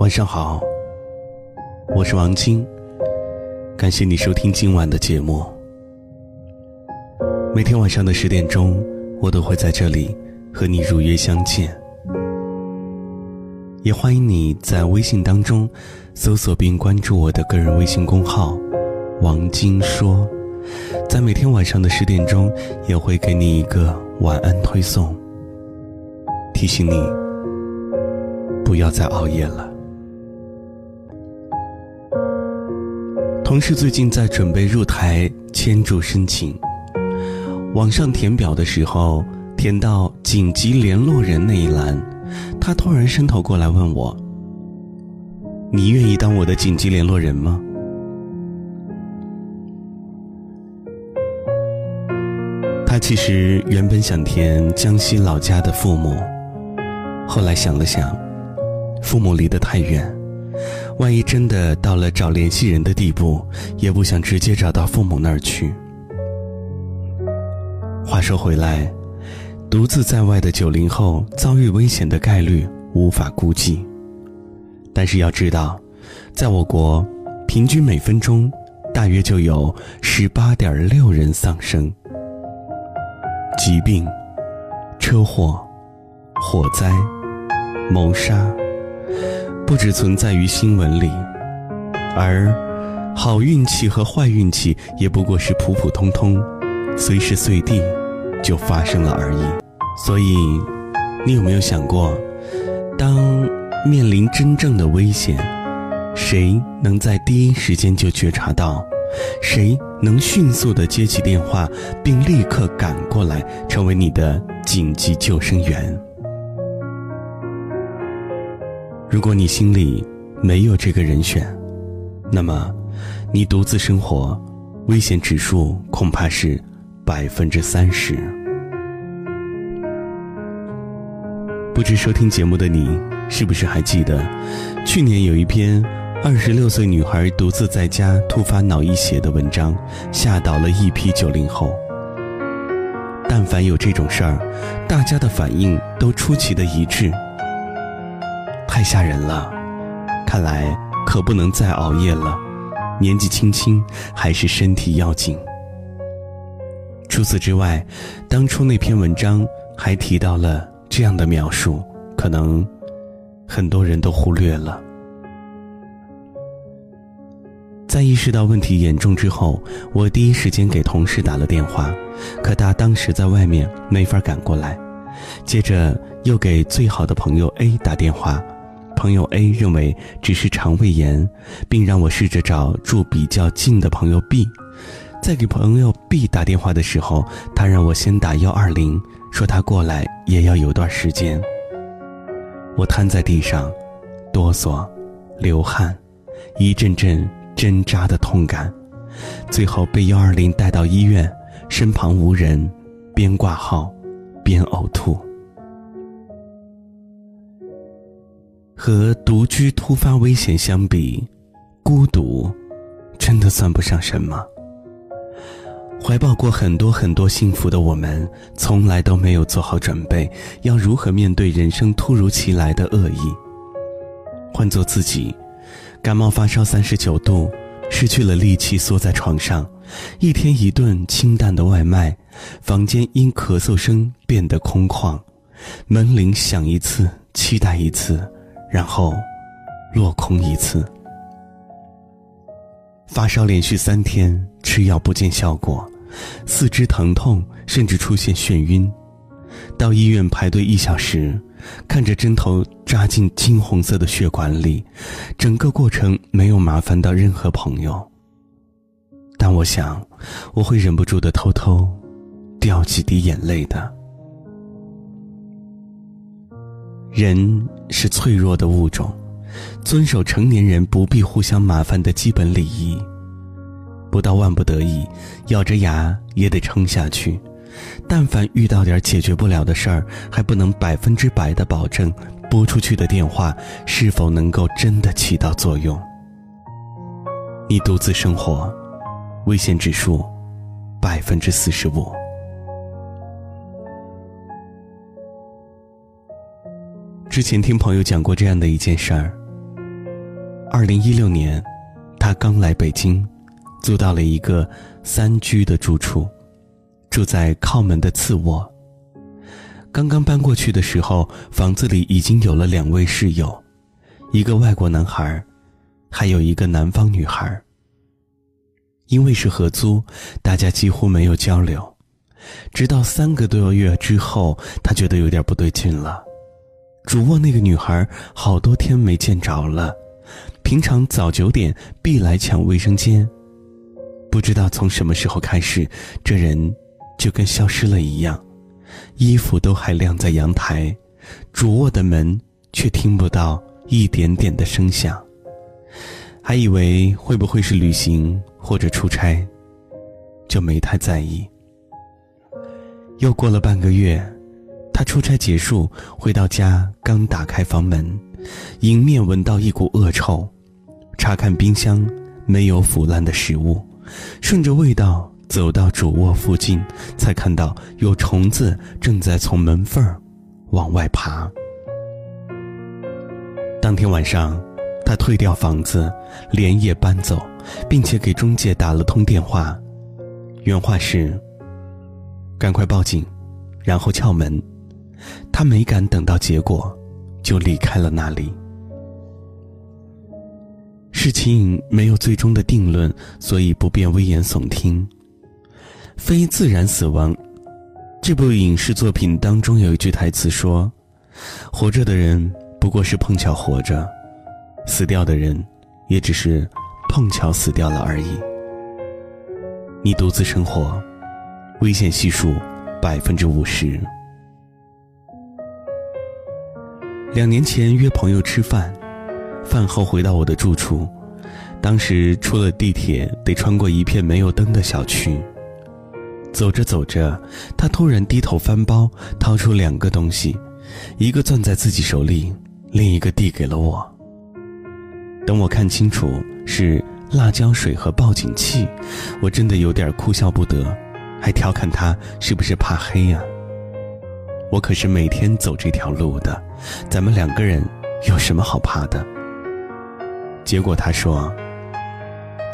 晚上好，我是王晶，感谢你收听今晚的节目。每天晚上的十点钟，我都会在这里和你如约相见。也欢迎你在微信当中搜索并关注我的个人微信公号“王晶说”，在每天晚上的十点钟，也会给你一个晚安推送，提醒你不要再熬夜了。同事最近在准备入台签注申请，网上填表的时候，填到紧急联络人那一栏，他突然伸头过来问我：“你愿意当我的紧急联络人吗？”他其实原本想填江西老家的父母，后来想了想，父母离得太远。万一真的到了找联系人的地步，也不想直接找到父母那儿去。话说回来，独自在外的九零后遭遇危险的概率无法估计。但是要知道，在我国，平均每分钟大约就有十八点六人丧生。疾病、车祸、火灾、谋杀。不只存在于新闻里，而好运气和坏运气也不过是普普通通，随时随地就发生了而已。所以，你有没有想过，当面临真正的危险，谁能在第一时间就觉察到？谁能迅速的接起电话，并立刻赶过来，成为你的紧急救生员？如果你心里没有这个人选，那么你独自生活，危险指数恐怕是百分之三十。不知收听节目的你是不是还记得，去年有一篇二十六岁女孩独自在家突发脑溢血的文章，吓倒了一批九零后。但凡有这种事儿，大家的反应都出奇的一致。太吓人了，看来可不能再熬夜了。年纪轻轻，还是身体要紧。除此之外，当初那篇文章还提到了这样的描述，可能很多人都忽略了。在意识到问题严重之后，我第一时间给同事打了电话，可他当时在外面，没法赶过来。接着又给最好的朋友 A 打电话。朋友 A 认为只是肠胃炎，并让我试着找住比较近的朋友 B。在给朋友 B 打电话的时候，他让我先打幺二零，说他过来也要有段时间。我瘫在地上，哆嗦，流汗，一阵阵针扎的痛感，最后被幺二零带到医院，身旁无人，边挂号，边呕吐。和独居突发危险相比，孤独真的算不上什么。怀抱过很多很多幸福的我们，从来都没有做好准备，要如何面对人生突如其来的恶意。换做自己，感冒发烧三十九度，失去了力气，缩在床上，一天一顿清淡的外卖，房间因咳嗽声变得空旷，门铃响一次，期待一次。然后，落空一次。发烧连续三天，吃药不见效果，四肢疼痛，甚至出现眩晕。到医院排队一小时，看着针头扎进金红色的血管里，整个过程没有麻烦到任何朋友。但我想，我会忍不住的偷偷掉几滴眼泪的。人是脆弱的物种，遵守成年人不必互相麻烦的基本礼仪。不到万不得已，咬着牙也得撑下去。但凡遇到点解决不了的事儿，还不能百分之百的保证拨出去的电话是否能够真的起到作用。你独自生活，危险指数百分之四十五。之前听朋友讲过这样的一件事儿，二零一六年，他刚来北京，租到了一个三居的住处，住在靠门的次卧。刚刚搬过去的时候，房子里已经有了两位室友，一个外国男孩，还有一个南方女孩。因为是合租，大家几乎没有交流。直到三个多月之后，他觉得有点不对劲了。主卧那个女孩好多天没见着了，平常早九点必来抢卫生间。不知道从什么时候开始，这人就跟消失了一样，衣服都还晾在阳台，主卧的门却听不到一点点的声响。还以为会不会是旅行或者出差，就没太在意。又过了半个月，他出差结束回到家，刚打开房门，迎面闻到一股恶臭。查看冰箱，没有腐烂的食物，顺着味道走到主卧附近，才看到有虫子正在从门缝往外爬。当天晚上，他退掉房子，连夜搬走，并且给中介打了通电话，原话是。赶快报警，然后撬门。他没敢等到结果，就离开了那里。事情没有最终的定论，所以不便危言耸听。非自然死亡，这部影视作品当中有一句台词说：“活着的人不过是碰巧活着，死掉的人也只是碰巧死掉了而已。”你独自生活。危险系数百分之五十。两年前约朋友吃饭，饭后回到我的住处，当时出了地铁得穿过一片没有灯的小区。走着走着，他突然低头翻包，掏出两个东西，一个攥在自己手里，另一个递给了我。等我看清楚是辣椒水和报警器，我真的有点哭笑不得。还调侃他是不是怕黑呀？我可是每天走这条路的，咱们两个人有什么好怕的？结果他说：“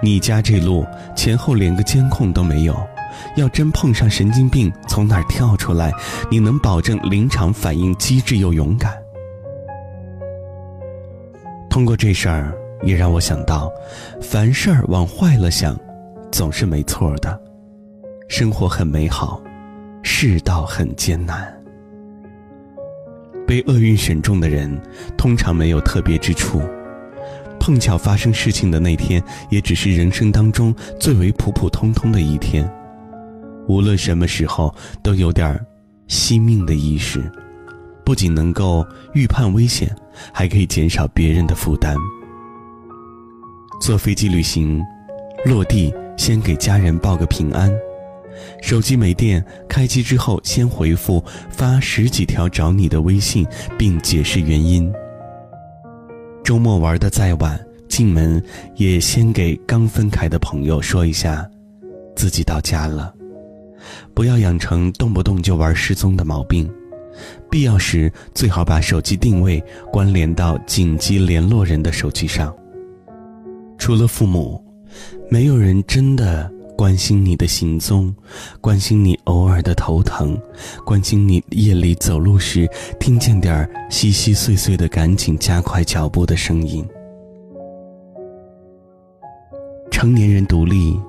你家这路前后连个监控都没有，要真碰上神经病从哪儿跳出来，你能保证临场反应机智又勇敢？”通过这事儿，也让我想到，凡事儿往坏了想，总是没错的。生活很美好，世道很艰难。被厄运选中的人，通常没有特别之处。碰巧发生事情的那天，也只是人生当中最为普普通通的一天。无论什么时候，都有点惜命的意识，不仅能够预判危险，还可以减少别人的负担。坐飞机旅行，落地先给家人报个平安。手机没电，开机之后先回复发十几条找你的微信，并解释原因。周末玩的再晚，进门也先给刚分开的朋友说一下，自己到家了。不要养成动不动就玩失踪的毛病，必要时最好把手机定位关联到紧急联络人的手机上。除了父母，没有人真的。关心你的行踪，关心你偶尔的头疼，关心你夜里走路时听见点儿稀稀碎碎的，赶紧加快脚步的声音。成年人独立，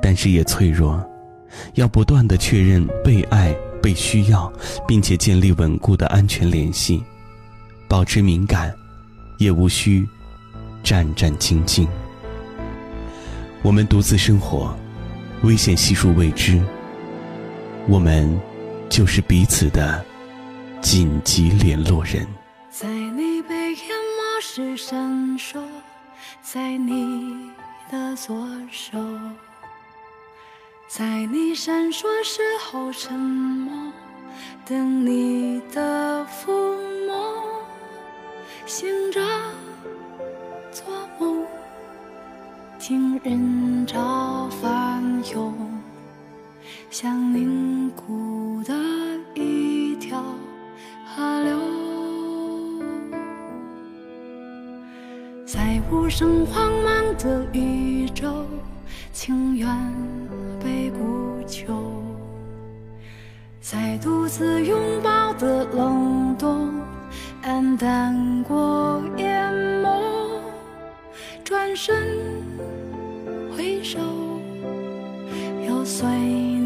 但是也脆弱，要不断的确认被爱、被需要，并且建立稳固的安全联系，保持敏感，也无需战战兢兢。我们独自生活，危险系数未知。我们就是彼此的紧急联络人。在你被淹没时闪烁，在你的左手，在你闪烁时候沉默，等你的抚摸，醒着听人潮翻涌，像凝固的一条河流。在无声荒茫的宇宙，情愿被孤求，在独自拥抱的冷冻，黯淡过又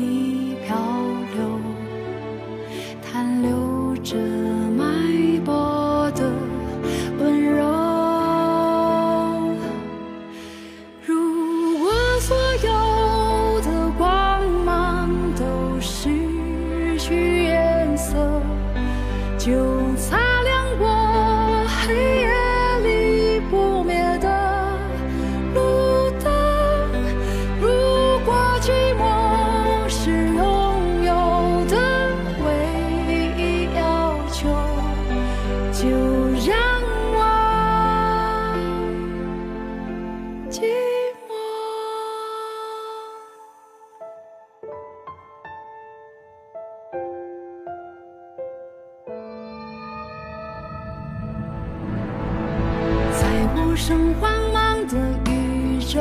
声缓慢的宇宙，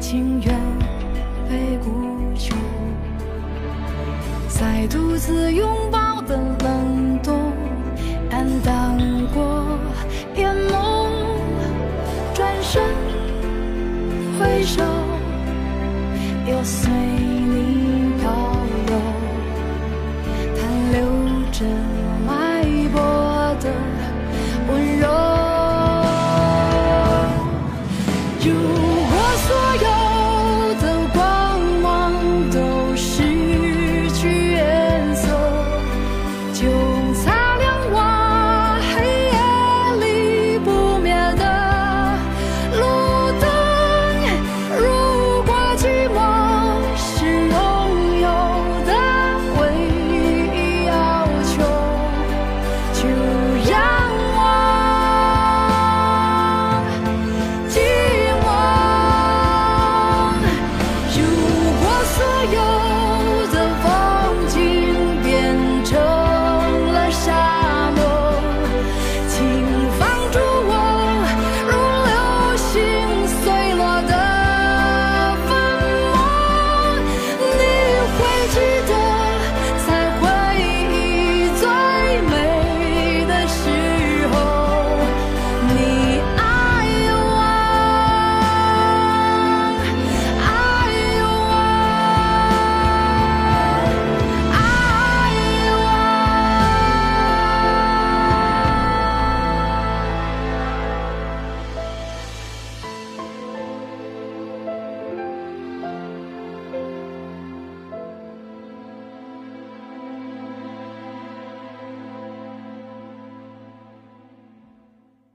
情愿被孤求，在独自拥抱的冷冬，暗淡过眼眸，转身回首，又随。